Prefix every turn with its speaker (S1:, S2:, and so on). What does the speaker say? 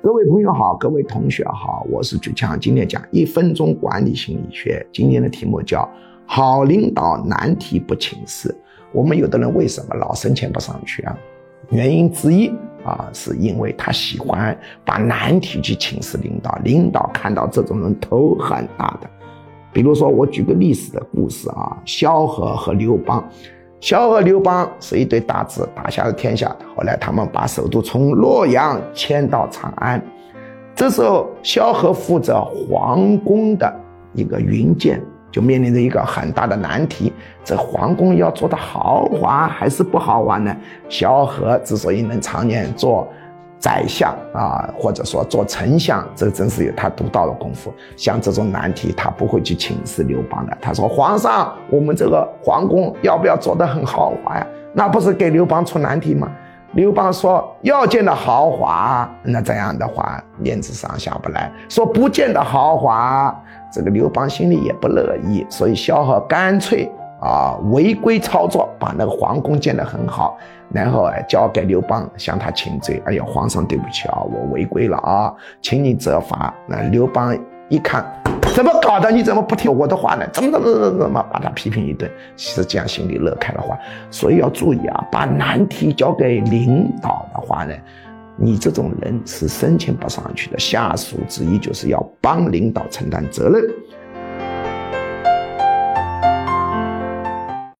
S1: 各位朋友好，各位同学好，我是举强，今天讲一分钟管理心理学。今天的题目叫“好领导难题不请示”。我们有的人为什么老升迁不上去啊？原因之一啊，是因为他喜欢把难题去请示领导，领导看到这种人头很大的。比如说，我举个历史的故事啊，萧何和刘邦。萧何、刘邦是一对大志，打下了天下。后来他们把首都从洛阳迁到长安。这时候，萧何负责皇宫的一个云建，就面临着一个很大的难题：这皇宫要做的豪华还是不豪华呢？萧何之所以能常年做。宰相啊，或者说做丞相，这真是有他独到的功夫。像这种难题，他不会去请示刘邦的。他说：“皇上，我们这个皇宫要不要做得很豪华呀？”那不是给刘邦出难题吗？刘邦说：“要建的豪华，那这样的话面子上下不来；说不建的豪华，这个刘邦心里也不乐意。所以萧何干脆。”啊，违规操作，把那个皇宫建得很好，然后交给刘邦向他请罪。哎呀，皇上对不起啊，我违规了啊，请你责罚。那刘邦一看，怎么搞的？你怎么不听我的话呢？怎么怎么怎么怎么把他批评一顿？实际上心里乐开了花。所以要注意啊，把难题交给领导的话呢，你这种人是申请不上去的。下属之一就是要帮领导承担责任。